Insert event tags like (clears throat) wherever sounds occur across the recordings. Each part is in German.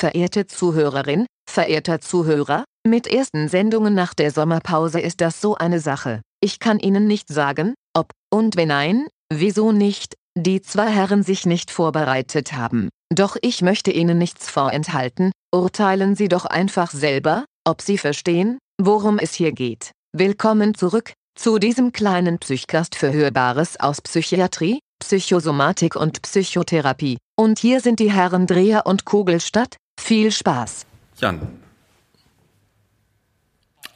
Verehrte Zuhörerin, verehrter Zuhörer, mit ersten Sendungen nach der Sommerpause ist das so eine Sache. Ich kann Ihnen nicht sagen, ob, und wenn nein, wieso nicht, die zwei Herren sich nicht vorbereitet haben. Doch ich möchte Ihnen nichts vorenthalten, urteilen Sie doch einfach selber, ob Sie verstehen, worum es hier geht. Willkommen zurück, zu diesem kleinen Psychcast für Hörbares aus Psychiatrie, Psychosomatik und Psychotherapie. Und hier sind die Herren Dreher und Kugelstadt. Viel Spaß. Jan.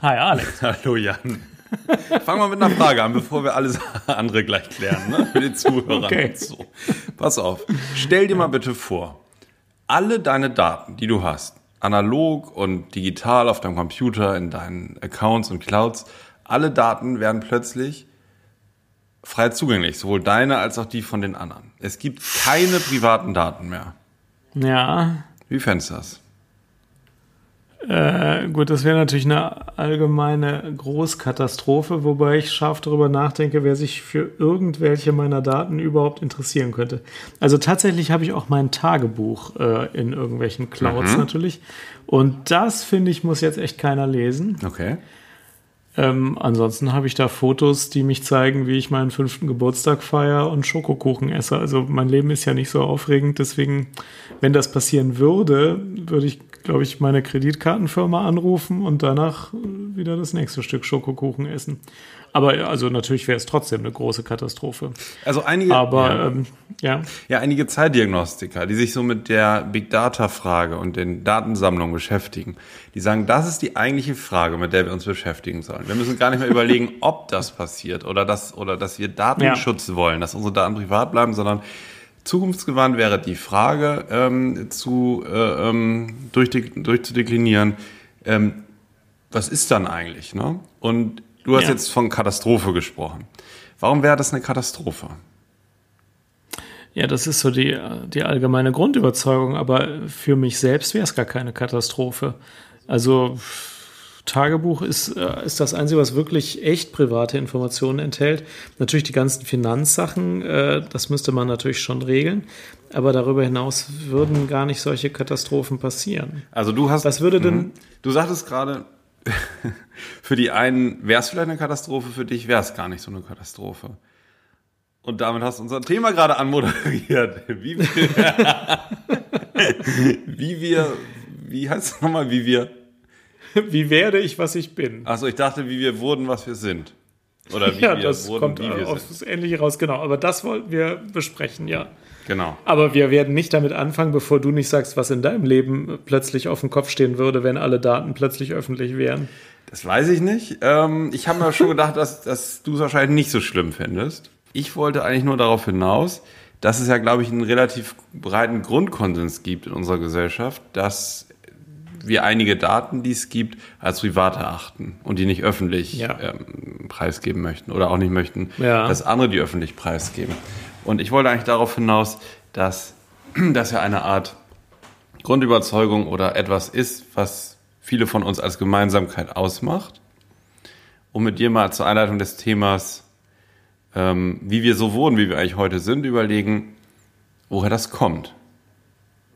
Hi Alex. (laughs) Hallo Jan. Fangen wir mit einer Frage an, bevor wir alles (laughs) andere gleich klären, ne? Mit den Zuhörern Okay. und so. Pass auf. Stell dir mal bitte vor, alle deine Daten, die du hast, analog und digital auf deinem Computer, in deinen Accounts und Clouds, alle Daten werden plötzlich frei zugänglich, sowohl deine als auch die von den anderen. Es gibt keine privaten Daten mehr. Ja, Wie fändest du das? äh, gut, das wäre natürlich eine allgemeine Großkatastrophe, wobei ich scharf darüber nachdenke, wer sich für irgendwelche meiner Daten überhaupt interessieren könnte. Also tatsächlich habe ich auch mein Tagebuch äh, in irgendwelchen Clouds natürlich. Und das, finde ich, muss jetzt echt keiner lesen. Okay. Ähm, ansonsten habe ich da Fotos, die mich zeigen, wie ich meinen fünften Geburtstag feiere und Schokokuchen esse. Also mein Leben ist ja nicht so aufregend. Deswegen, wenn das passieren würde, würde ich, glaube ich, meine Kreditkartenfirma anrufen und danach wieder das nächste Stück Schokokuchen essen. Aber ja, also natürlich wäre es trotzdem eine große Katastrophe. Also einige, Aber ja. ähm, ja, Ja, einige Zeitdiagnostiker, die sich so mit der Big Data-Frage und den Datensammlungen beschäftigen, die sagen, das ist die eigentliche Frage, mit der wir uns beschäftigen sollen. Wir müssen gar nicht mehr überlegen, (laughs) ob das passiert oder dass, oder dass wir Datenschutz wollen, dass unsere Daten privat bleiben, sondern zukunftsgewandt wäre die Frage ähm, zu äh, ähm, durchzudeklinieren, ähm, was ist dann eigentlich? Ne? Und du hast Ja. jetzt von Katastrophe gesprochen. Warum wäre das eine Katastrophe? Ja, das ist so die, die allgemeine Grundüberzeugung, aber für mich selbst wäre es gar keine Katastrophe. Also Tagebuch ist, äh, ist das Einzige, was wirklich echt private Informationen enthält. Natürlich die ganzen Finanzsachen, äh, das müsste man natürlich schon regeln, aber darüber hinaus würden gar nicht solche Katastrophen passieren. Also du hast. Was würde denn- Mhm. Du sagtest gerade, für die einen wäre es vielleicht eine Katastrophe, für dich wäre es gar nicht so eine Katastrophe. Und damit hast du unser Thema gerade anmoderiert. Wie wir, (laughs) wie wir, wie heißt es nochmal, wie wir, Wie werde ich, was ich bin? achso, ich dachte, wie wir wurden, was wir sind. Oder wie ja, wir das wurden, kommt wie wir aufs sind. Ähnliche raus, genau. Aber das wollten wir besprechen, ja. Genau. Aber wir werden nicht damit anfangen, bevor du nicht sagst, was in deinem Leben plötzlich auf dem Kopf stehen würde, wenn alle Daten plötzlich öffentlich wären. Das weiß ich nicht. Ähm, ich habe mir schon gedacht, dass, dass du es wahrscheinlich nicht so schlimm findest. Ich wollte eigentlich nur darauf hinaus, dass es ja, glaube ich, einen relativ breiten Grundkonsens gibt in unserer Gesellschaft, dass wir einige Daten, die es gibt, als privat erachten und die nicht öffentlich Ja. ähm, preisgeben möchten oder auch nicht möchten, Ja. dass andere die öffentlich preisgeben. Und ich wollte eigentlich darauf hinaus, dass (clears throat) das ja eine Art Grundüberzeugung oder etwas ist, was viele von uns als Gemeinsamkeit ausmacht. Um mit dir mal zur Einleitung des Themas, ähm, wie wir so wurden, wie wir eigentlich heute sind, überlegen, woher das kommt.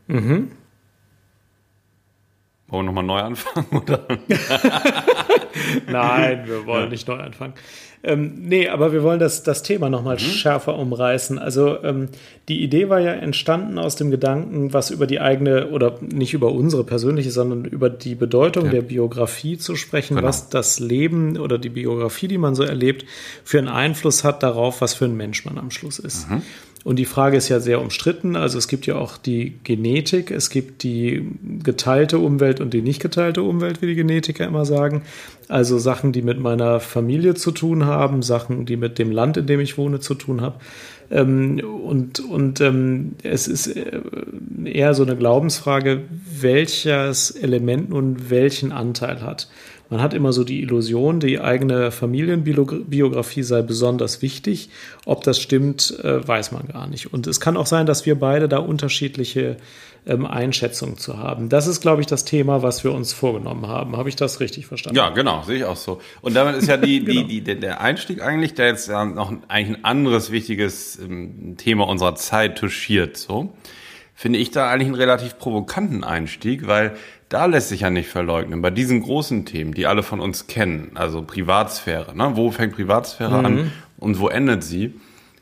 Mhm. Wollen wir nochmal neu anfangen? (laughs) Oder? (laughs) (laughs) Nein, wir wollen nicht neu anfangen. Ähm, nee, aber wir wollen das, das Thema nochmal schärfer umreißen. Also ähm, die Idee war ja entstanden aus dem Gedanken, was über die eigene, oder nicht über unsere persönliche, sondern über die Bedeutung Ja. der Biografie zu sprechen, Genau. was das Leben oder die Biografie, die man so erlebt, für einen Einfluss hat darauf, was für ein Mensch man am Schluss ist. Und die Frage ist ja sehr umstritten. Also es gibt ja auch die Genetik, es gibt die geteilte Umwelt und die nicht geteilte Umwelt, wie die Genetiker immer sagen. Also Sachen, die mit meiner Familie zu tun haben, Sachen, die mit dem Land, in dem ich wohne, zu tun haben. Ähm, und und ähm, es ist äh, eher so eine Glaubensfrage, welches Element nun welchen Anteil hat. Man hat immer so die Illusion, die eigene Familienbiografie sei besonders wichtig. Ob das stimmt, äh, weiß man gar nicht. Und es kann auch sein, dass wir beide da unterschiedliche ähm, Einschätzungen zu haben. Das ist, glaube ich, das Thema, was wir uns vorgenommen haben. Habe ich das richtig verstanden? Ja, genau, sehe ich auch so. Und damit ist ja die, (laughs) Genau. die, die, der- Einstieg eigentlich, der jetzt ja noch ein- eigentlich ein anderes wichtiges ähm, Thema unserer Zeit touchiert. So. finde ich da eigentlich einen relativ provokanten Einstieg, weil da lässt sich ja nicht verleugnen. Bei diesen großen Themen, die alle von uns kennen, also Privatsphäre, ne? wo fängt Privatsphäre mhm. an und wo endet sie?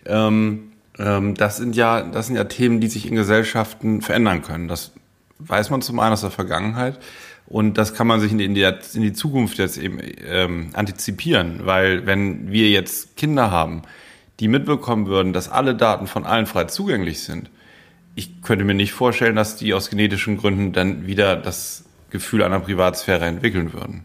Ähm, ähm, das sind ja, das sind ja Themen, die sich in Gesellschaften verändern können. Das weiß man zum einen aus der Vergangenheit. Und das kann man sich in die, in die Zukunft jetzt eben ähm, antizipieren, weil wenn wir jetzt Kinder haben, die mitbekommen würden, dass alle Daten von allen frei zugänglich sind, ich könnte mir nicht vorstellen, dass die aus genetischen Gründen dann wieder das Gefühl einer Privatsphäre entwickeln würden.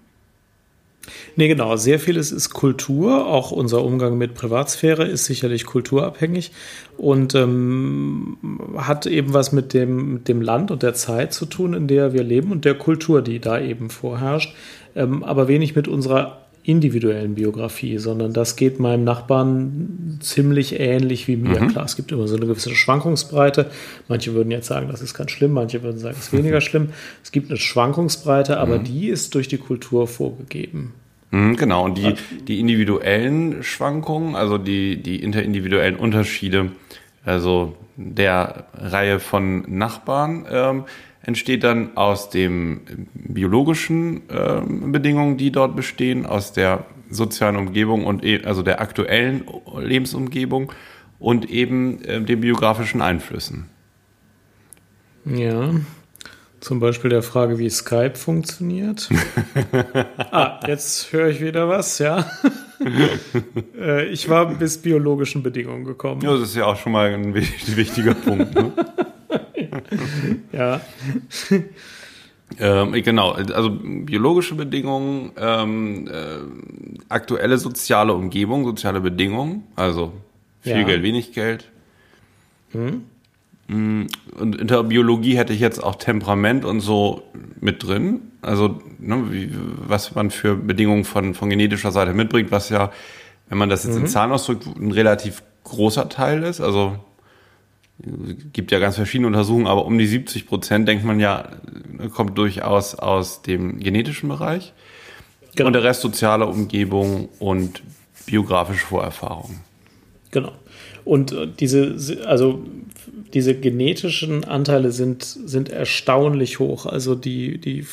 Nee, genau. Sehr vieles ist Kultur. Auch unser Umgang mit Privatsphäre ist sicherlich kulturabhängig und ähm, hat eben was mit dem, mit dem Land und der Zeit zu tun, in der wir leben und der Kultur, die da eben vorherrscht. Ähm, aber wenig mit unserer individuellen Biografie, sondern das geht meinem Nachbarn ziemlich ähnlich wie mir. Mhm. Klar, es gibt immer so eine gewisse Schwankungsbreite. Manche würden jetzt sagen, das ist ganz schlimm, manche würden sagen, es ist weniger (laughs) schlimm. Es gibt eine Schwankungsbreite, aber mhm. die ist durch die Kultur vorgegeben. Mhm, genau, und die, die individuellen Schwankungen, also die, die interindividuellen Unterschiede, also der Reihe von Nachbarn, ähm, entsteht dann aus den biologischen äh, Bedingungen, die dort bestehen, aus der sozialen Umgebung und e also der aktuellen Lebensumgebung und eben äh, den biografischen Einflüssen. Ja, zum Beispiel der Frage, wie Skype funktioniert. (laughs) ah, jetzt höre ich wieder was, ja. (laughs) Äh, ich war bis biologischen Bedingungen gekommen. Ja, das ist ja auch schon mal ein wichtiger Punkt. Ne? (laughs) (laughs) ja. Ähm, genau, also biologische Bedingungen, ähm, äh, aktuelle soziale Umgebung, soziale Bedingungen, also viel ja. Geld, wenig Geld. Hm. Und in der Biologie hätte ich jetzt auch Temperament und so mit drin. Also, ne, wie, was man für Bedingungen von, von genetischer Seite mitbringt, was ja, wenn man das jetzt mhm. in Zahlen ausdrückt, ein relativ großer Teil ist. Also gibt ja ganz verschiedene Untersuchungen, aber um die 70 Prozent denkt man ja, kommt durchaus aus dem genetischen Bereich. Genau. Und der Rest soziale Umgebung und biografische Vorerfahrungen. Genau. Und äh, diese, also diese genetischen Anteile sind, sind erstaunlich hoch. Also die, die,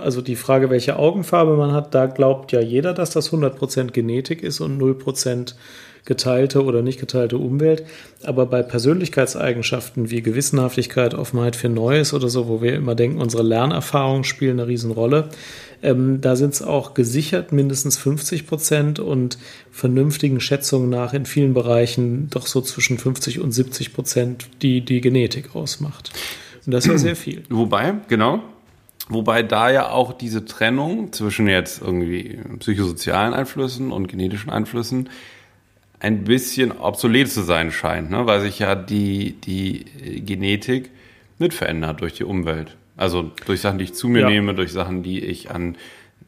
also die Frage, welche Augenfarbe man hat, da glaubt ja jeder, dass das 100% Genetik ist und 0% geteilte oder nicht geteilte Umwelt. Aber bei Persönlichkeitseigenschaften wie Gewissenhaftigkeit, Offenheit für Neues oder so, wo wir immer denken, unsere Lernerfahrungen spielen eine Riesenrolle, ähm, da sind es auch gesichert mindestens 50 Prozent und vernünftigen Schätzungen nach in vielen Bereichen doch so zwischen 50 und 70 Prozent, die die Genetik ausmacht. Und das ist ja sehr viel. Wobei, genau, Wobei da ja auch diese Trennung zwischen jetzt irgendwie psychosozialen Einflüssen und genetischen Einflüssen ein bisschen obsolet zu sein scheint, ne? weil sich ja die, die Genetik mit verändert durch die Umwelt. Also durch Sachen, die ich zu mir ja. nehme, durch Sachen, die ich an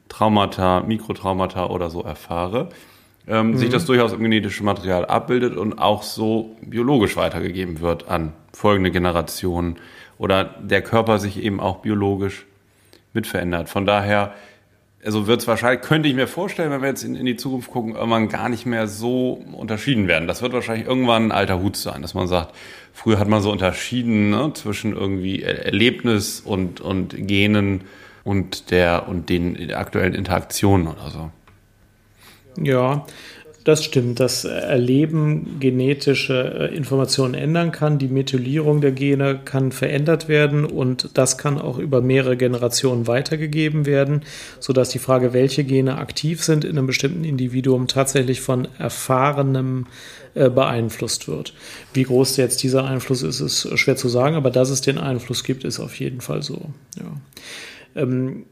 Traumata, Mikrotraumata oder so erfahre, ähm, mhm. sich das durchaus im genetischen Material abbildet und auch so biologisch weitergegeben wird an folgende Generationen oder der Körper sich eben auch biologisch mit verändert. Von daher also wird es wahrscheinlich, könnte ich mir vorstellen, wenn wir jetzt in, in, die Zukunft gucken, irgendwann gar nicht mehr so unterschieden werden. Das wird wahrscheinlich irgendwann ein alter Hut sein, dass man sagt, früher hat man so unterschieden ne, zwischen irgendwie Erlebnis und, und Genen und der und den aktuellen Interaktionen oder so. Ja, das stimmt. Das Erleben genetische äh, Informationen ändern kann. Die Methylierung der Gene kann verändert werden und das kann auch über mehrere Generationen weitergegeben werden, sodass die Frage, welche Gene aktiv sind in einem bestimmten Individuum, tatsächlich von erfahrenem äh, beeinflusst wird. Wie groß jetzt dieser Einfluss ist, ist schwer zu sagen, aber dass es den Einfluss gibt, ist auf jeden Fall so. Ja. Ähm,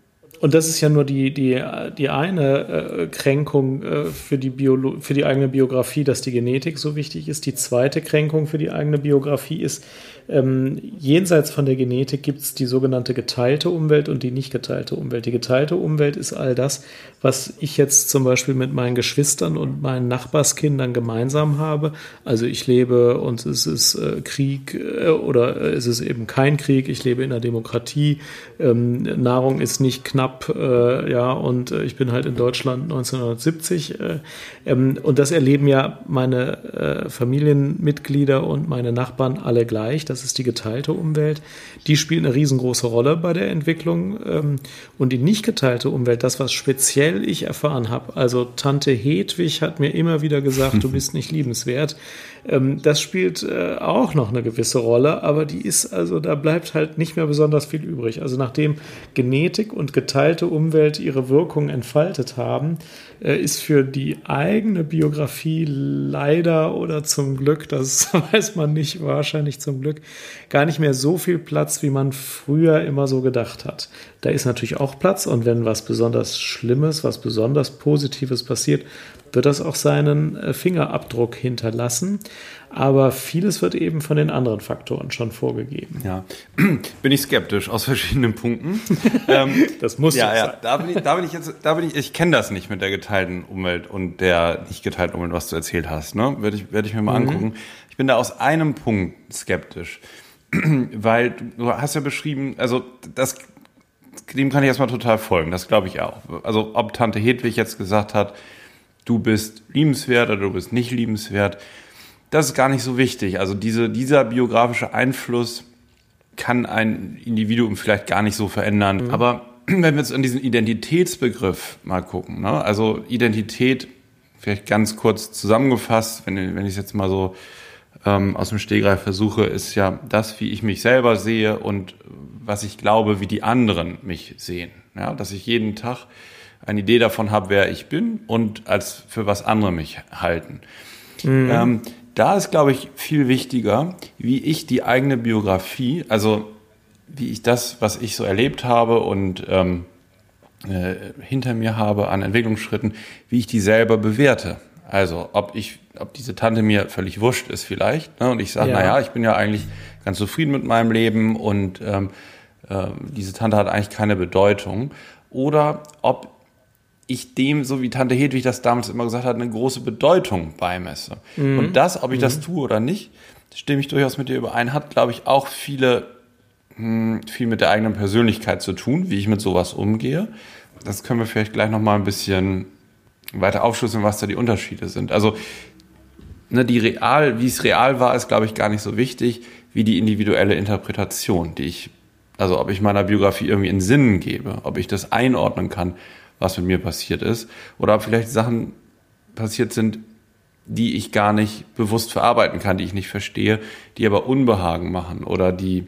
und das ist ja nur die, die, die eine äh, Kränkung äh, für, die Biolo für die eigene Biografie, dass die Genetik so wichtig ist. Die zweite Kränkung für die eigene Biografie ist, ähm, jenseits von der Genetik gibt es die sogenannte geteilte Umwelt und die nicht geteilte Umwelt. Die geteilte Umwelt ist all das, was ich jetzt zum Beispiel mit meinen Geschwistern und meinen Nachbarskindern gemeinsam habe. Also ich lebe und es ist äh, Krieg äh, oder es ist eben kein Krieg. Ich lebe in einer Demokratie. Ähm, Nahrung ist nicht knapp äh, ja, und äh, ich bin halt in Deutschland 1970. Äh, ähm, und das erleben ja meine äh, Familienmitglieder und meine Nachbarn alle gleich. Das ist die geteilte Umwelt. Die spielt eine riesengroße Rolle bei der Entwicklung. Ähm, und die nicht geteilte Umwelt, das, was speziell ich erfahren habe, also Tante Hedwig hat mir immer wieder gesagt, du (laughs) bist nicht liebenswert. Ähm, das spielt äh, auch noch eine gewisse Rolle, aber die ist also, da bleibt halt nicht mehr besonders viel übrig. Also nachdem Genetik und geteilte Umwelt ihre Wirkung entfaltet haben, äh, ist für die eigene Biografie leider oder zum Glück, das (laughs) weiß man nicht, wahrscheinlich zum Glück, gar nicht mehr so viel Platz, wie man früher immer so gedacht hat. Da ist natürlich auch Platz und wenn was besonders Schlimmes, was besonders Positives passiert, wird das auch seinen äh, Fingerabdruck hinterlassen. Aber vieles wird eben von den anderen Faktoren schon vorgegeben. Ja, (clears throat) bin ich skeptisch aus verschiedenen Punkten. (laughs) ähm, das muss ja, ja. Sein. Da bin ich, da bin ich jetzt, da bin ich, ich kenne das nicht mit der geteilten Umwelt und der nicht geteilten Umwelt, was du erzählt hast. Ne, werde ich, werde ich mir mal mhm. angucken. Ich bin da aus einem Punkt skeptisch, (clears throat) weil du hast ja beschrieben, also das dem kann ich erstmal total folgen. Das glaube ich auch. Also ob Tante Hedwig jetzt gesagt hat, du bist liebenswert oder du bist nicht liebenswert, das ist gar nicht so wichtig. Also diese, dieser biografische Einfluss kann ein Individuum vielleicht gar nicht so verändern. Mhm. Aber (clears throat) wenn wir jetzt an diesen Identitätsbegriff mal gucken, ne? also Identität, vielleicht ganz kurz zusammengefasst, wenn, wenn ich es jetzt mal so ähm, aus dem Stegreif versuche, ist ja das, wie ich mich selber sehe und was ich glaube, wie die anderen mich sehen. Ja? Dass ich jeden Tag eine Idee davon habe, wer ich bin und als für was andere mich halten. Mhm. Ähm, da ist, glaube ich, viel wichtiger, wie ich die eigene Biografie, also wie ich das, was ich so erlebt habe und ähm, äh, hinter mir habe an Entwicklungsschritten, wie ich die selber bewerte. Also ob ich, ob diese Tante mir völlig wurscht ist vielleicht, ne, und ich sage, ja. naja, ich bin ja eigentlich ganz zufrieden mit meinem Leben und ähm, äh, diese Tante hat eigentlich keine Bedeutung. Oder ob ich dem, so wie Tante Hedwig das damals immer gesagt hat, eine große Bedeutung beimesse. Mhm. Und das, ob ich mhm. das tue oder nicht, stimme ich durchaus mit dir überein, hat, glaube ich, auch viele, hm, viel mit der eigenen Persönlichkeit zu tun, wie ich mit sowas umgehe. Das können wir vielleicht gleich nochmal ein bisschen weiter aufschlüsseln, was da die Unterschiede sind. Also, ne, die real, wie es real war, ist, glaube ich, gar nicht so wichtig, wie die individuelle Interpretation, die ich, also ob ich meiner Biografie irgendwie in Sinnen gebe, ob ich das einordnen kann, was mit mir passiert ist. Oder ob vielleicht Sachen passiert sind, die ich gar nicht bewusst verarbeiten kann, die ich nicht verstehe, die aber Unbehagen machen oder die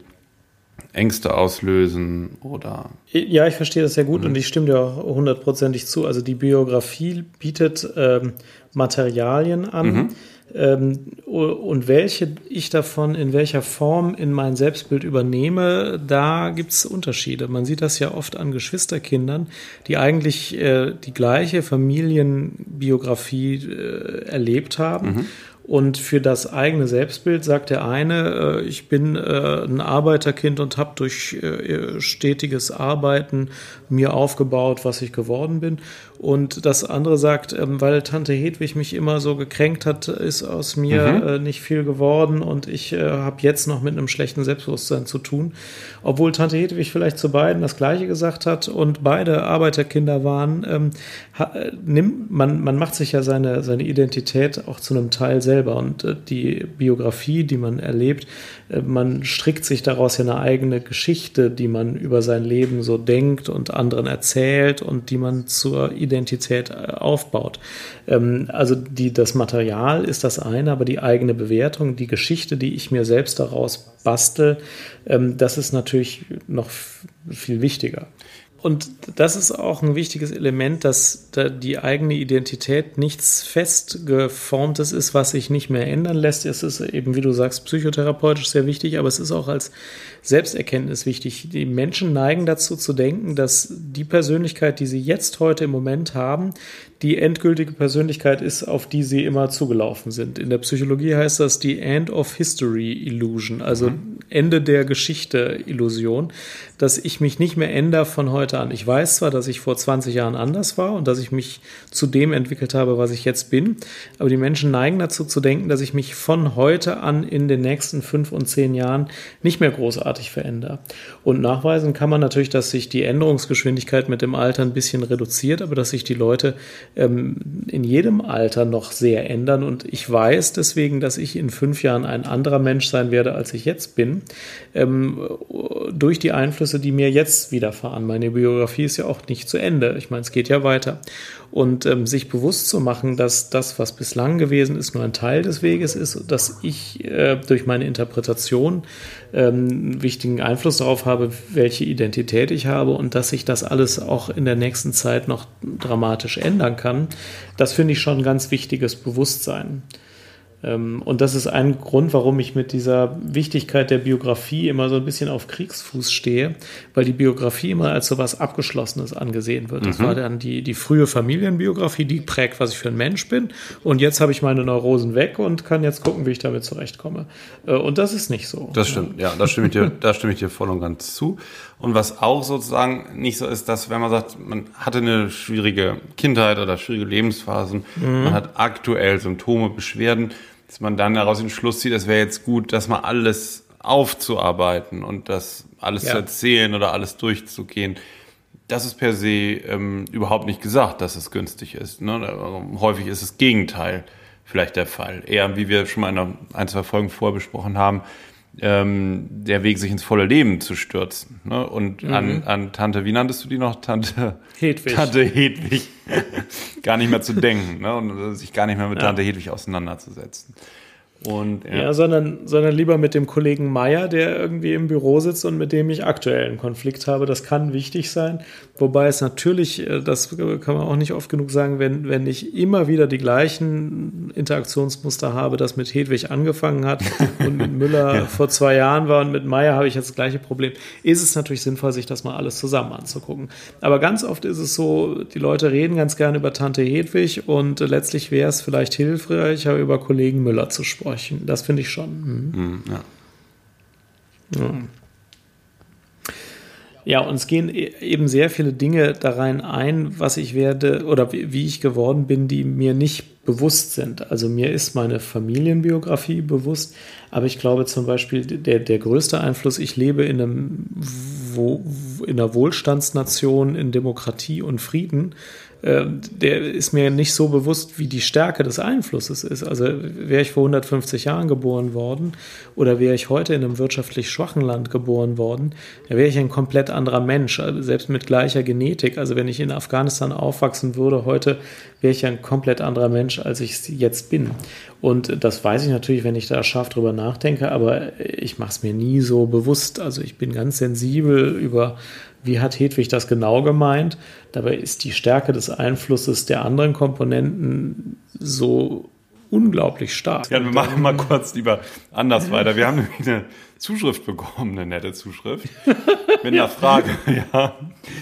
Ängste auslösen oder. Ja, ich verstehe das sehr gut mhm. und ich stimme dir auch hundertprozentig zu. Also die Biografie bietet ähm, Materialien an. Mhm und welche ich davon in welcher Form in mein Selbstbild übernehme, da gibt es Unterschiede. Man sieht das ja oft an Geschwisterkindern, die eigentlich äh, die gleiche Familienbiografie äh, erlebt haben. Mhm. Und für das eigene Selbstbild sagt der eine, äh, ich bin äh, ein Arbeiterkind und habe durch äh, stetiges Arbeiten mir aufgebaut, was ich geworden bin. Und das andere sagt, ähm, weil Tante Hedwig mich immer so gekränkt hat, ist aus mir mhm. nicht viel geworden und ich habe jetzt noch mit einem schlechten Selbstbewusstsein zu tun. Obwohl Tante Hedwig vielleicht zu beiden das Gleiche gesagt hat und beide Arbeiterkinder waren, ähm, man, man macht sich ja seine, seine Identität auch zu einem Teil selber und äh, die Biografie, die man erlebt, äh, man strickt sich daraus ja eine eigene Geschichte, die man über sein Leben so denkt und anderen erzählt und die man zur Identität äh, aufbaut. Ähm, also die, das Material ist das eine, aber die eigene Bewertung, die Geschichte, die ich mir selbst daraus bastel, ähm, das ist natürlich noch viel wichtiger. Und das ist auch ein wichtiges Element, dass die eigene Identität nichts festgeformtes ist, was sich nicht mehr ändern lässt. Es ist eben, wie du sagst, psychotherapeutisch sehr wichtig, aber es ist auch als Selbsterkenntnis wichtig. Die Menschen neigen dazu zu denken, dass die Persönlichkeit, die sie jetzt heute im Moment haben, die endgültige Persönlichkeit ist, auf die sie immer zugelaufen sind. In der Psychologie heißt das die End of History Illusion, also mhm. Ende der Geschichte Illusion, dass ich mich nicht mehr ändere von heute an. Ich weiß zwar, dass ich vor 20 Jahren anders war und dass ich mich zu dem entwickelt habe, was ich jetzt bin, aber die Menschen neigen dazu zu denken, dass ich mich von heute an in den nächsten fünf und zehn Jahren nicht mehr großartig verändere. Und nachweisen kann man natürlich, dass sich die Änderungsgeschwindigkeit mit dem Alter ein bisschen reduziert, aber dass sich die Leute ähm, in jedem Alter noch sehr ändern. Und ich weiß deswegen, dass ich in fünf Jahren ein anderer Mensch sein werde, als ich jetzt bin, ähm, durch die Einflüsse, die mir jetzt widerfahren. Meine Biografie ist ja auch nicht zu Ende. Ich meine, es geht ja weiter und ähm, sich bewusst zu machen, dass das, was bislang gewesen ist, nur ein Teil des Weges ist, dass ich äh, durch meine Interpretation ähm, wichtigen Einfluss darauf habe, welche Identität ich habe und dass sich das alles auch in der nächsten Zeit noch dramatisch ändern kann, das finde ich schon ein ganz wichtiges Bewusstsein. Ähm, und das ist ein Grund, warum ich mit dieser Wichtigkeit der Biografie immer so ein bisschen auf Kriegsfuß stehe, weil die Biografie immer als so was Abgeschlossenes angesehen wird. Das mhm. war dann die, die frühe Familienbiografie, die prägt, was ich für ein Mensch bin. Und jetzt habe ich meine Neurosen weg und kann jetzt gucken, wie ich damit zurechtkomme. Äh, und das ist nicht so. Das stimmt, ja, da stimme ich dir, da stimme ich dir voll und ganz zu. Und was auch sozusagen nicht so ist, dass wenn man sagt, man hatte eine schwierige Kindheit oder schwierige Lebensphasen, mhm. man hat aktuell Symptome, Beschwerden, dass man dann daraus den Schluss zieht, es wäre jetzt gut, das mal alles aufzuarbeiten und das alles ja. zu erzählen oder alles durchzugehen. Das ist per se ähm, überhaupt nicht gesagt, dass es günstig ist. Ne? Häufig ist das Gegenteil vielleicht der Fall. Eher, wie wir schon mal in ein, zwei Folgen vorbesprochen haben, ähm, der Weg, sich ins volle Leben zu stürzen. Ne? Und mhm. an, an Tante, wie nanntest du die noch? Tante Hedwig. Tante Hedwig (laughs) gar nicht mehr zu denken ne? und sich gar nicht mehr mit ja. Tante Hedwig auseinanderzusetzen. Und, ja. ja, sondern, sondern lieber mit dem Kollegen Meier, der irgendwie im Büro sitzt und mit dem ich aktuell einen Konflikt habe. Das kann wichtig sein. Wobei es natürlich, äh, das kann man auch nicht oft genug sagen, wenn, wenn ich immer wieder die gleichen Interaktionsmuster habe, das mit Hedwig angefangen hat und mit (laughs) Müller ja. vor zwei Jahren war und mit Meier habe ich jetzt das gleiche Problem, ist es natürlich sinnvoll, sich das mal alles zusammen anzugucken. Aber ganz oft ist es so, die Leute reden ganz gerne über Tante Hedwig und letztlich wäre es vielleicht hilfreicher, über Kollegen Müller zu sprechen sprechen. Das finde ich schon. Mhm. Mhm, ja. ja. Ja, und es gehen e-, eben sehr viele Dinge da rein ein, was ich werde oder wie ich geworden bin, die mir nicht bewusst sind. Also mir ist meine Familienbiografie bewusst, aber ich glaube zum Beispiel, der, der größte Einfluss, ich lebe in, einem, wo, in einer Wohlstandsnation, in Demokratie und Frieden der ist mir nicht so bewusst, wie die Stärke des Einflusses ist. Also wäre ich vor 150 Jahren geboren worden oder wäre ich heute in einem wirtschaftlich schwachen Land geboren worden, dann wäre ich ein komplett anderer Mensch, also selbst mit gleicher Genetik. Also wenn ich in Afghanistan aufwachsen würde heute, wäre ich ein komplett anderer Mensch, als ich es jetzt bin. Und das weiß ich natürlich, wenn ich da scharf drüber nachdenke, aber ich mache es mir nie so bewusst. Also ich bin ganz sensibel über wie hat Hedwig das genau gemeint? Dabei ist die Stärke des Einflusses der anderen Komponenten so unglaublich stark. Ja, wir machen mal kurz lieber anders weiter. Wir haben nämlich eine Zuschrift bekommen, eine nette Zuschrift. Mit einer Frage. (laughs) Ja,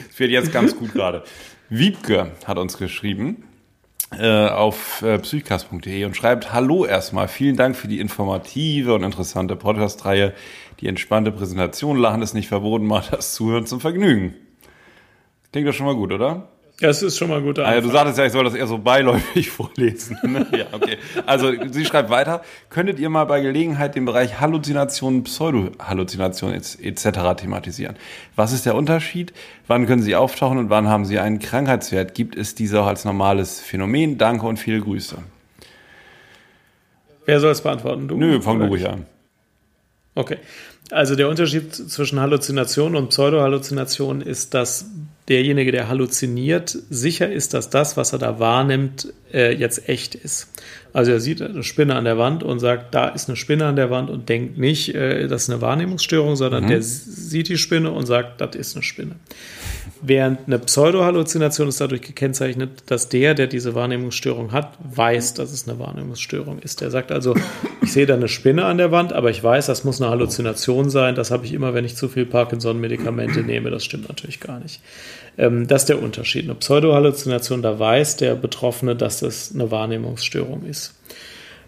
das wird jetzt ganz gut gerade. Wiebke hat uns geschrieben äh, auf äh, psychcast.de und schreibt, hallo erstmal, vielen Dank für die informative und interessante Podcast-Reihe. Die entspannte Präsentation, Lachen ist nicht verboten, macht das Zuhören zum Vergnügen. Klingt doch schon mal gut, oder? Ja, es ist schon mal gut. Also, du sagtest ja, ich soll das eher so beiläufig (laughs) vorlesen. Ne? ja, okay. Also sie schreibt weiter, könntet ihr mal bei Gelegenheit den Bereich Halluzinationen, Pseudo-Halluzinationen etc. thematisieren? Was ist der Unterschied? Wann können sie auftauchen und wann haben sie einen Krankheitswert? Gibt es diese auch als normales Phänomen? Danke und viele Grüße. Wer soll es beantworten? Du? Nö, fang du ruhig an. Okay. Also der Unterschied zwischen Halluzination und Pseudohalluzination ist, dass derjenige, der halluziniert, sicher ist, dass das, was er da wahrnimmt, äh, jetzt echt ist. Also er sieht eine Spinne an der Wand und sagt, da ist eine Spinne an der Wand und denkt nicht, äh, das ist eine Wahrnehmungsstörung, sondern mhm. der sieht die Spinne und sagt, das ist eine Spinne. Während eine Pseudohalluzination ist dadurch gekennzeichnet, dass der, der diese Wahrnehmungsstörung hat, weiß, dass es eine Wahrnehmungsstörung ist. Der sagt also, ich sehe da eine Spinne an der Wand, aber ich weiß, das muss eine Halluzination sein. Das habe ich immer, wenn ich zu viel Parkinson-Medikamente nehme. Das stimmt natürlich gar nicht. Ähm, das ist der Unterschied. Eine Pseudohalluzination, da weiß der Betroffene, dass das eine Wahrnehmungsstörung ist.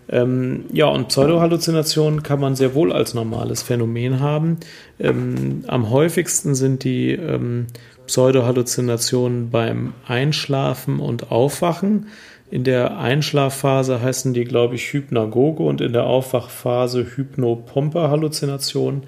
Ähm, ja, und Pseudohalluzinationen kann man sehr wohl als normales Phänomen haben. Ähm, am häufigsten sind die ähm, Pseudohalluzinationen beim Einschlafen und Aufwachen. In der Einschlafphase heißen die, glaube ich, Hypnagoge und in der Aufwachphase Hypnopompe-Halluzinationen.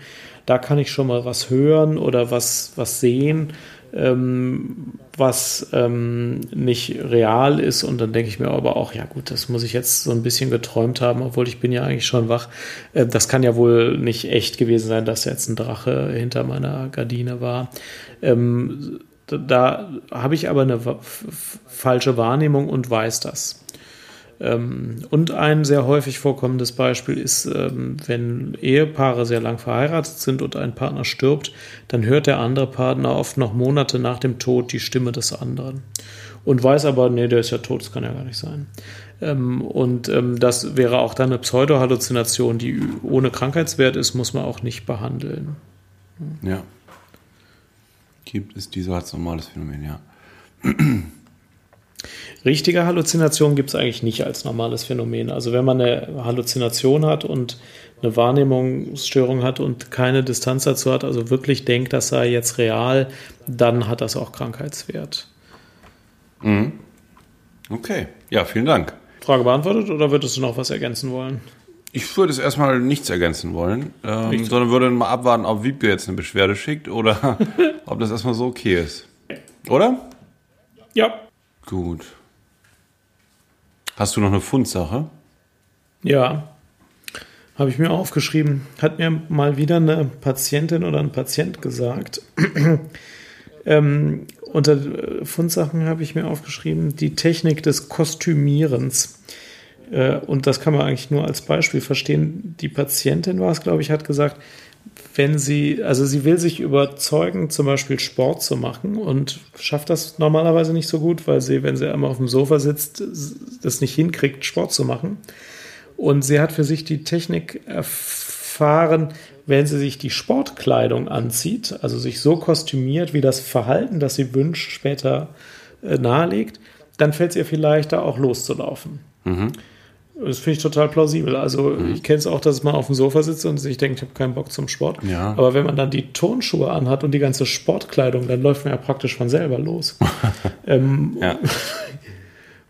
Da kann ich schon mal was hören oder was, was sehen ähm, was ähm, nicht real ist. Und dann denke ich mir aber auch, ja gut, das muss ich jetzt so ein bisschen geträumt haben, obwohl ich bin ja eigentlich schon wach. Äh, das kann ja wohl nicht echt gewesen sein, dass jetzt ein Drache hinter meiner Gardine war. Ähm, da habe ich aber eine falsche Wahrnehmung und weiß das. Ähm, und ein sehr häufig vorkommendes Beispiel ist, ähm, wenn Ehepaare sehr lang verheiratet sind und ein Partner stirbt, dann hört der andere Partner oft noch Monate nach dem Tod die Stimme des anderen und weiß aber, nee, der ist ja tot, das kann ja gar nicht sein. Ähm, und das wäre auch dann eine Pseudohalluzination, die ohne Krankheitswert ist, muss man auch nicht behandeln. Ja. Gibt es diese als normales Phänomen, ja. Richtige Halluzination gibt es eigentlich nicht als normales Phänomen. Also wenn man eine Halluzination hat und eine Wahrnehmungsstörung hat und keine Distanz dazu hat, also wirklich denkt, das sei jetzt real, dann hat das auch Krankheitswert. Mhm. Okay, ja, vielen Dank. Frage beantwortet oder würdest du noch was ergänzen wollen? Ich würde es erstmal nichts ergänzen wollen, ähm, sondern würde mal abwarten, ob Wiebke jetzt eine Beschwerde schickt oder (laughs) ob das erstmal so okay ist. Oder? Ja. Gut. Hast du noch eine Fundsache? Ja, habe ich mir aufgeschrieben. Hat mir mal wieder eine Patientin oder ein Patient gesagt. (clears throat) ähm, unter Fundsachen habe ich mir aufgeschrieben, die Technik des Kostümierens. Äh, und das kann man eigentlich nur als Beispiel verstehen. Die Patientin war es, glaube ich, hat gesagt, wenn sie, also sie will sich überzeugen, zum Beispiel Sport zu machen und schafft das normalerweise nicht so gut, weil sie, wenn sie einmal auf dem Sofa sitzt, das nicht hinkriegt, Sport zu machen. Und sie hat für sich die Technik erfahren, wenn sie sich die Sportkleidung anzieht, also sich so kostümiert, wie das Verhalten, das sie wünscht, später äh, nahelegt, dann fällt es ihr viel leichter, auch loszulaufen. Mhm. Das finde ich total plausibel. Also mhm. ich kenne es auch, dass man auf dem Sofa sitzt und sich denkt, ich habe keinen Bock zum Sport. Ja. Aber wenn man dann die Turnschuhe anhat und die ganze Sportkleidung, dann läuft man ja praktisch von selber los. (laughs) ähm, ja. (laughs)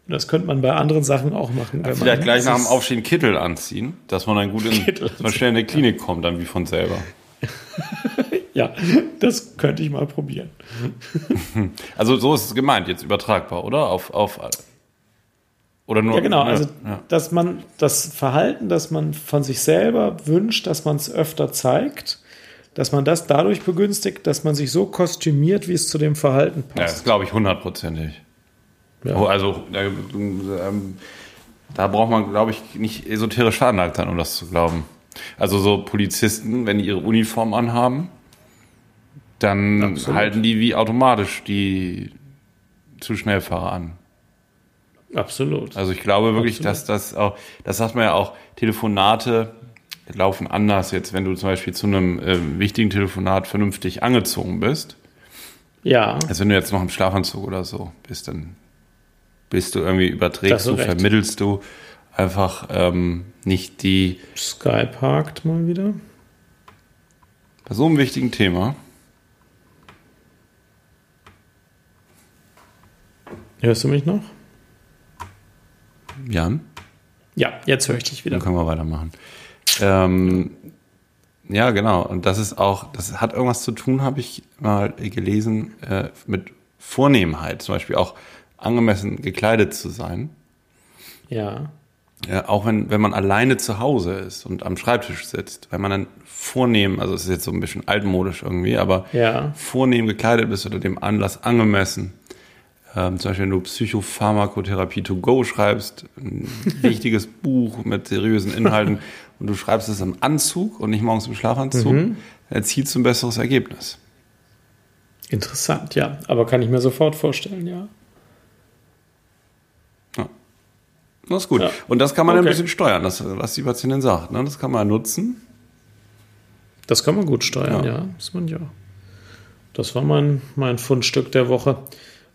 Das könnte man bei anderen Sachen auch machen. vielleicht gleich nach dem Aufstehen Kittel anziehen, dass man dann gut in, dass man schnell in die Klinik kommt, dann wie von selber. (laughs) ja, das könnte ich mal probieren. Also so ist es gemeint, jetzt übertragbar, oder? Auf, auf oder nur, ja, genau. Ne, also, ja. dass man das Verhalten, das man von sich selber wünscht, dass man es öfter zeigt, dass man das dadurch begünstigt, dass man sich so kostümiert, wie es zu dem Verhalten passt. Ja, das glaube ich hundertprozentig. Ja. Oh, also, da, ähm, da braucht man, glaube ich, nicht esoterisch veranlagt sein, um das zu glauben. Also, so Polizisten, wenn die ihre Uniform anhaben, dann Absolut. halten die wie automatisch die zu Schnellfahrer an. Absolut. Also ich glaube wirklich, Absolut. dass das auch, das sagt man ja auch, Telefonate laufen anders jetzt, wenn du zum Beispiel zu einem äh, wichtigen Telefonat vernünftig angezogen bist. Ja. Also wenn du jetzt noch im Schlafanzug oder so bist, dann bist du irgendwie überträgst du, recht. vermittelst du einfach ähm, nicht die. Sky parkt mal wieder. Bei so einem wichtigen Thema. Hörst du mich noch? Jan? Ja, jetzt höre ich dich wieder. Dann können wir weitermachen. Ähm, ja, genau. Und das ist auch, das hat irgendwas zu tun, habe ich mal gelesen, äh, mit Vornehmheit. Zum Beispiel auch angemessen gekleidet zu sein. Ja. Ja, auch wenn, wenn man alleine zu Hause ist und am Schreibtisch sitzt, wenn man dann vornehm, also es ist jetzt so ein bisschen altmodisch irgendwie, aber ja. vornehm gekleidet bist oder dem Anlass angemessen, Ähm, zum Beispiel, wenn du Psychopharmakotherapie to go schreibst, ein (laughs) wichtiges Buch mit seriösen Inhalten und du schreibst es im Anzug und nicht morgens im Schlafanzug, mhm. erzielst du ein besseres Ergebnis. Interessant, ja. Aber kann ich mir sofort vorstellen, ja. ja. Das ist gut. Ja. Und das kann man okay. ein bisschen steuern, das, was die Patientin sagt. Ne? Das kann man nutzen. Das kann man gut steuern, ja. ja. Muss man ja. Das war mein, mein Fundstück der Woche.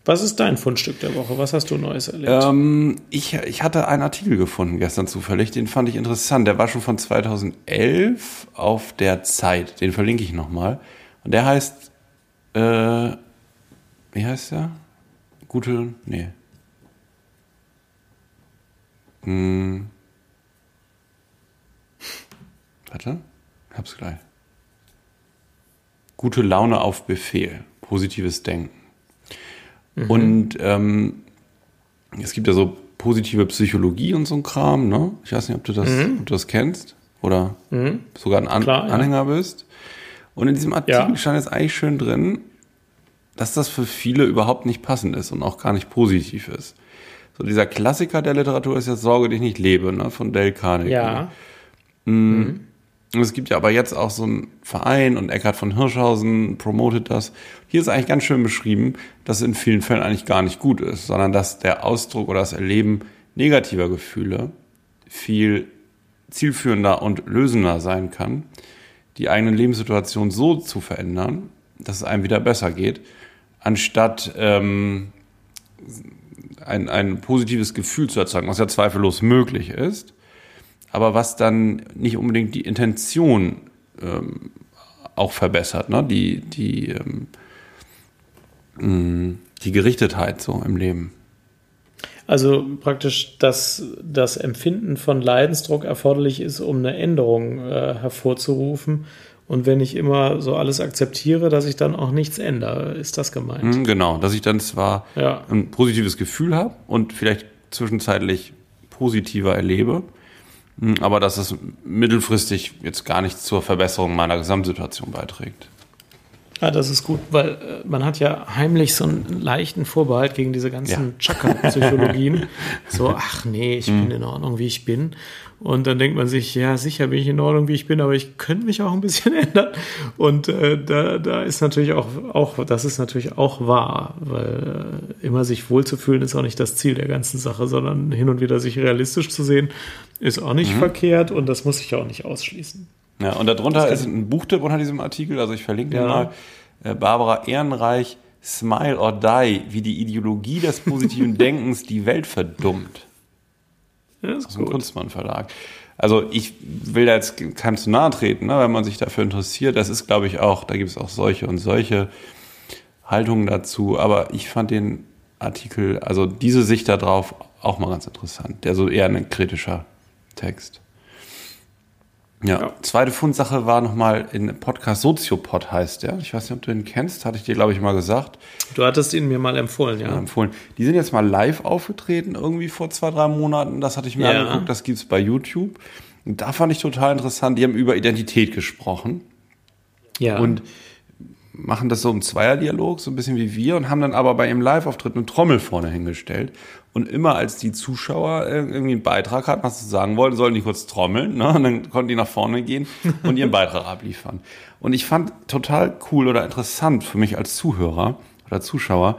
Was ist dein Fundstück der Woche? Was hast du Neues erlebt? Ähm, ich, ich hatte einen Artikel gefunden gestern zufällig, den fand ich interessant. Der war schon von 2011 auf der Zeit. Den verlinke ich nochmal. Und der heißt, äh, wie heißt der? Gute, nee. Hm. Warte, hab's gleich. Gute Laune auf Befehl, positives Denken. Mhm. Und ähm, es gibt ja so positive Psychologie und so ein Kram, ne? Ich weiß nicht, ob du das, mhm. ob du das kennst oder mhm. sogar ein An Klar, Anhänger ja. bist. Und in diesem Artikel ja. stand jetzt eigentlich schön drin, dass das für viele überhaupt nicht passend ist und auch gar nicht positiv ist. So dieser Klassiker der Literatur ist ja Sorge dich nicht lebe, ne, von Dale Carnegie. Ja. Mhm. Es gibt ja aber jetzt auch so einen Verein und Eckhard von Hirschhausen promotet das. Hier ist eigentlich ganz schön beschrieben, dass es in vielen Fällen eigentlich gar nicht gut ist, sondern dass der Ausdruck oder das Erleben negativer Gefühle viel zielführender und lösender sein kann, die eigene Lebenssituation so zu verändern, dass es einem wieder besser geht, anstatt ähm, ein, ein positives Gefühl zu erzeugen, was ja zweifellos möglich ist aber was dann nicht unbedingt die Intention ähm, auch verbessert, ne? die, die, ähm, mm, die Gerichtetheit so im Leben. Also praktisch, dass das Empfinden von Leidensdruck erforderlich ist, um eine Änderung äh, hervorzurufen. Und wenn ich immer so alles akzeptiere, dass ich dann auch nichts ändere, ist das gemeint? Mm, genau, dass ich dann zwar ja. ein positives Gefühl habe und vielleicht zwischenzeitlich positiver erlebe, aber dass es mittelfristig jetzt gar nicht zur Verbesserung meiner Gesamtsituation beiträgt. Ja, das ist gut, weil äh, man hat ja heimlich so einen leichten Vorbehalt gegen diese ganzen ja. Chakra-Psychologien. (laughs) so, ach nee, ich mhm. bin in Ordnung, wie ich bin. Und dann denkt man sich, ja, sicher bin ich in Ordnung, wie ich bin, aber ich könnte mich auch ein bisschen (laughs) ändern. Und äh, da, da ist natürlich auch, auch, das ist natürlich auch wahr, weil äh, immer sich wohlzufühlen ist auch nicht das Ziel der ganzen Sache, sondern hin und wieder sich realistisch zu sehen, ist auch nicht mhm. verkehrt und das muss ich auch nicht ausschließen. Ja, und darunter ist ein Buchtipp unter diesem Artikel, also ich verlinke ja. den mal. Äh, Barbara Ehrenreich, Smile or Die, wie die Ideologie des positiven (laughs) Denkens die Welt verdummt. Ja, ist aus dem Kunstmann Verlag. Also ich will da jetzt keinem zu nahe treten, ne, wenn man sich dafür interessiert. Das ist, glaube ich, auch, da gibt es auch solche und solche Haltungen dazu. Aber ich fand den Artikel, also diese Sicht darauf auch mal ganz interessant. Der so eher ein kritischer Text. Ja. ja. Zweite Fundsache war nochmal in Podcast Soziopod heißt der. Ich weiß nicht, ob du ihn kennst, hatte ich dir, glaube ich, mal gesagt. Du hattest ihn mir mal empfohlen, ja. ja. empfohlen. Die sind jetzt mal live aufgetreten, irgendwie vor zwei, drei Monaten. Das hatte ich mir ja. angeguckt, das gibt es bei YouTube. Und da fand ich total interessant, die haben über Identität gesprochen. Ja. Und machen das so im Zweierdialog, so ein bisschen wie wir, und haben dann aber bei ihrem Live-Auftritt eine Trommel vorne hingestellt. Und immer als die Zuschauer irgendwie einen Beitrag hatten, was sie sagen wollten, sollten die kurz trommeln, ne? Und dann konnten die nach vorne gehen (laughs) und ihren Beitrag abliefern. Und ich fand total cool oder interessant für mich als Zuhörer oder Zuschauer,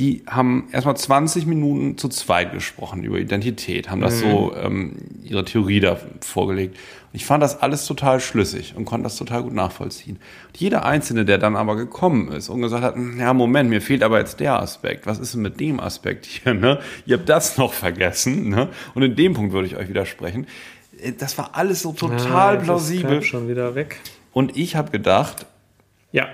die haben erstmal 20 Minuten zu zweit gesprochen über Identität, haben das mhm. so ähm, ihre Theorie da vorgelegt. Und ich fand das alles total schlüssig und konnte das total gut nachvollziehen. Und jeder Einzelne, der dann aber gekommen ist und gesagt hat, hm, ja, Moment, mir fehlt aber jetzt der Aspekt. Was ist denn mit dem Aspekt hier? Ne? Ihr habt das noch vergessen. Ne? Und in dem Punkt würde ich euch widersprechen. Äh, das war alles so total ja, plausibel. schon wieder weg. Und ich habe gedacht, ja.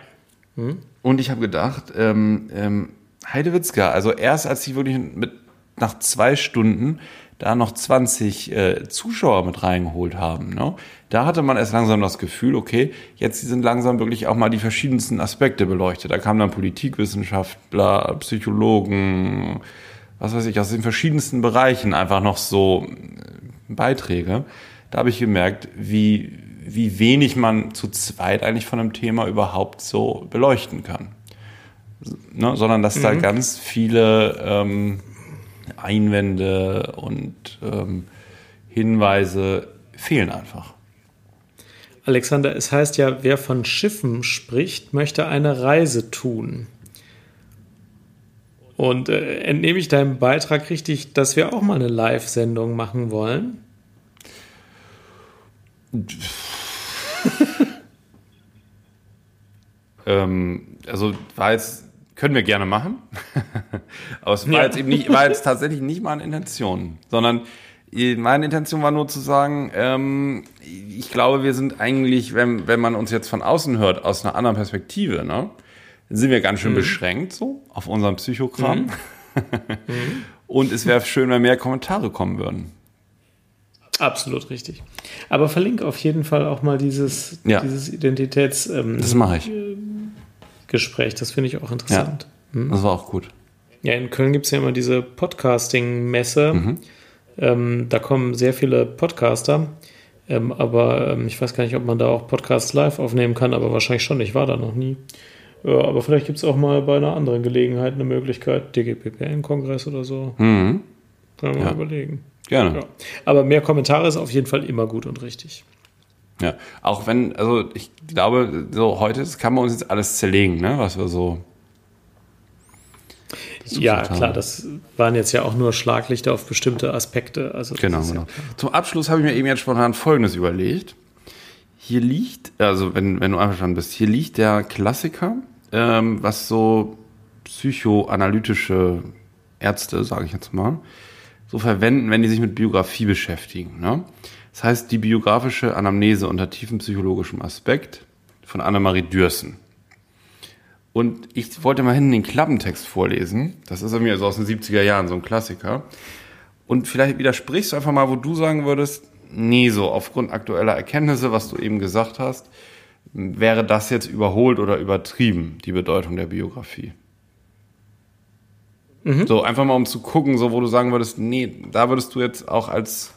Hm? Und ich habe gedacht, ähm, ähm, Heidewitzka, also erst als sie wirklich mit nach zwei Stunden da noch 20 äh, Zuschauer mit reingeholt haben, ne? da hatte man erst langsam das Gefühl, okay, jetzt sind langsam wirklich auch mal die verschiedensten Aspekte beleuchtet. Da kamen dann Politikwissenschaftler, Psychologen, was weiß ich, aus den verschiedensten Bereichen einfach noch so äh, Beiträge. Da habe ich gemerkt, wie, wie wenig man zu zweit eigentlich von einem Thema überhaupt so beleuchten kann ne, sondern dass da ganz viele ähm, Einwände und ähm, Hinweise fehlen einfach. Alexander, es heißt ja, wer von Schiffen spricht, möchte eine Reise tun. Und äh, entnehme ich deinem Beitrag richtig, dass wir auch mal eine Live-Sendung machen wollen? (laughs) ähm, also war jetzt, können wir gerne machen. (laughs) Aber es war Ja. jetzt eben nicht, war jetzt tatsächlich nicht meine Intention, sondern äh, meine Intention war nur zu sagen, ähm, ich glaube, wir sind eigentlich, wenn, wenn man uns jetzt von außen hört, aus einer anderen Perspektive, ne, sind wir ganz schön beschränkt so auf unserem Psychokram. (laughs) Und es wäre schön, wenn mehr Kommentare kommen würden. Absolut richtig. Aber verlinke auf jeden Fall auch mal dieses, Ja. dieses Identitätsgespräch. Ähm, Das mache ich. Gespräch. das finde ich auch interessant. Das war auch gut. Ja, in Köln gibt es ja immer diese Podcasting-Messe. Ähm, da kommen sehr viele Podcaster. Ähm, aber ähm, ich weiß gar nicht, ob man da auch Podcasts live aufnehmen kann, aber wahrscheinlich schon. Ich war da noch nie. Ja, aber vielleicht gibt es auch mal bei einer anderen Gelegenheit eine Möglichkeit, DGPPN-Kongress oder so. Mhm. Können wir mal Ja. überlegen. Gerne. Ja. Aber mehr Kommentare ist auf jeden Fall immer gut und richtig. Ja, auch wenn, also ich glaube, so heute kann man uns jetzt alles zerlegen, ne, was wir so. Ja, haben. klar, das waren jetzt ja auch nur Schlaglichter auf bestimmte Aspekte. Also Genau, ja genau. klar. Zum Abschluss habe ich mir eben jetzt spontan Folgendes überlegt. Hier liegt, also wenn, wenn du einverstanden bist, hier liegt der Klassiker, ähm, was so psychoanalytische Ärzte, sage ich jetzt mal, so verwenden, wenn die sich mit Biografie beschäftigen. Ne? Das heißt, die biografische Anamnese unter tiefem psychologischem Aspekt von Annemarie Dürsen. Und ich wollte mal hinten den Klappentext vorlesen. Das ist irgendwie so aus den 70er Jahren, so ein Klassiker. Und vielleicht widersprichst du einfach mal, wo du sagen würdest, nee, so aufgrund aktueller Erkenntnisse, was du eben gesagt hast, wäre das jetzt überholt oder übertrieben, die Bedeutung der Biografie. So, einfach mal um zu gucken, so wo du sagen würdest, nee, da würdest du jetzt auch als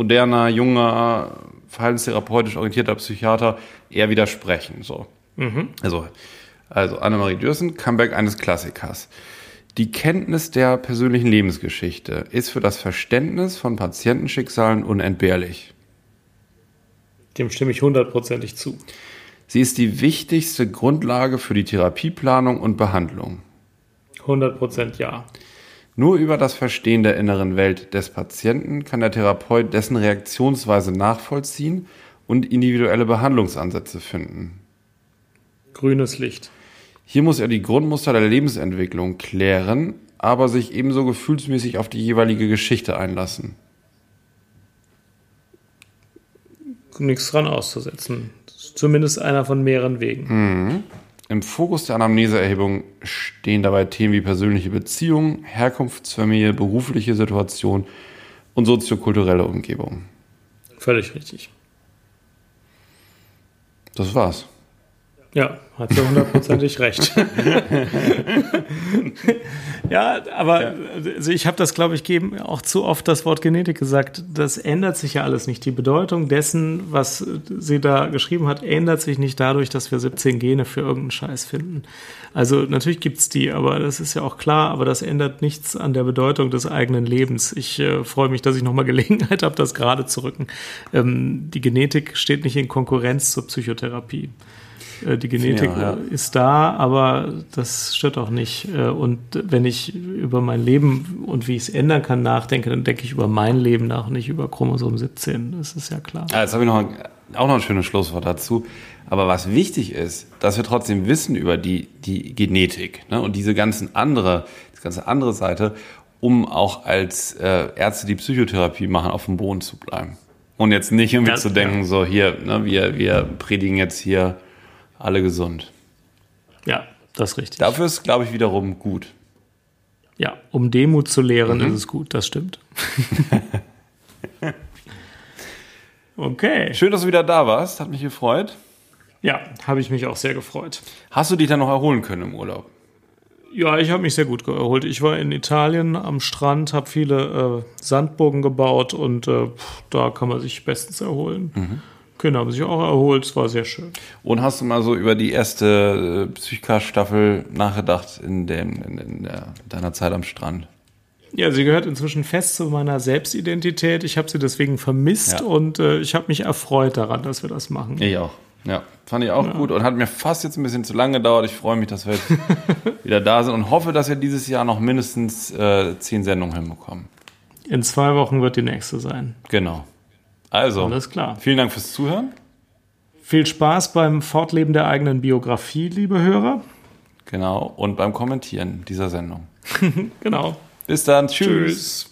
moderner, junger, verhaltenstherapeutisch orientierter Psychiater eher widersprechen. So. Also, also Annemarie Dürsen, Comeback eines Klassikers. Die Kenntnis der persönlichen Lebensgeschichte ist für das Verständnis von Patientenschicksalen unentbehrlich. Dem stimme ich hundertprozentig zu. Sie ist die wichtigste Grundlage für die Therapieplanung und Behandlung. 100% ja. Nur über das Verstehen der inneren Welt des Patienten kann der Therapeut dessen Reaktionsweise nachvollziehen und individuelle Behandlungsansätze finden. Grünes Licht. Hier muss er die Grundmuster der Lebensentwicklung klären, aber sich ebenso gefühlsmäßig auf die jeweilige Geschichte einlassen. Nichts dran auszusetzen. Zumindest einer von mehreren Wegen. Im Fokus der Anamneseerhebung stehen dabei Themen wie persönliche Beziehungen, Herkunftsfamilie, berufliche Situation und soziokulturelle Umgebung. Völlig richtig. Das war's. Ja, hat sie hundertprozentig (laughs) recht. (laughs) ja, aber also ich habe das, glaube ich, geben auch zu oft das Wort Genetik gesagt. Das ändert sich ja alles nicht. Die Bedeutung dessen, was sie da geschrieben hat, ändert sich nicht dadurch, dass wir 17 Gene für irgendeinen Scheiß finden. Also natürlich gibt's die, aber das ist ja auch klar, aber das ändert nichts an der Bedeutung des eigenen Lebens. Ich äh, freue mich, dass ich nochmal Gelegenheit (laughs) habe, das gerade zu rücken. Ähm, die Genetik steht nicht in Konkurrenz zur Psychotherapie. Äh, Die Genetik Ja, ja. ist da, aber das stört auch nicht. Äh, Und wenn ich über mein Leben und wie ich es ändern kann nachdenke, dann denke ich über mein Leben nach, nicht über Chromosom 17. Das ist ja klar. Ah, jetzt habe ich noch ein, auch noch ein schönes Schlusswort dazu. Aber was wichtig ist, dass wir trotzdem wissen über die, die Genetik ne? und diese ganzen andere, die ganze andere Seite, um auch als äh, Ärzte, die Psychotherapie machen, auf dem Boden zu bleiben. Und jetzt nicht irgendwie Ja, zu denken, ja. so hier, ne, wir, wir predigen jetzt hier alle gesund. Ja, das ist richtig. Dafür ist, glaube ich, wiederum gut. Ja, um Demut zu lehren, ist es gut, das stimmt. (laughs) okay. Schön, dass du wieder da warst. Hat mich gefreut. Ja, habe ich mich auch sehr gefreut. Hast du dich dann noch erholen können im Urlaub? Ja, ich habe mich sehr gut erholt. Ich war in Italien am Strand, habe viele äh, Sandburgen gebaut und äh, da kann man sich bestens erholen. Genau, haben sich auch erholt, es war sehr schön. Und hast du mal so über die erste äh, Psychcast-Staffel nachgedacht in, dem, in, in der, deiner Zeit am Strand? Ja, sie gehört inzwischen fest zu meiner Selbstidentität. Ich habe sie deswegen vermisst Ja. und äh, ich habe mich erfreut daran, dass wir das machen. Ich auch. Ja, fand ich auch gut und hat mir fast jetzt ein bisschen zu lange gedauert. Ich freue mich, dass wir jetzt (laughs) wieder da sind und hoffe, dass wir dieses Jahr noch mindestens äh, zehn Sendungen hinbekommen. In zwei Wochen wird die nächste sein. Genau. Also, Alles klar. vielen Dank fürs Zuhören. Viel Spaß beim Fortleben der eigenen Biografie, liebe Hörer. Genau. Und beim Kommentieren dieser Sendung. (laughs) Genau. Bis dann. Tschüss. Tschüss.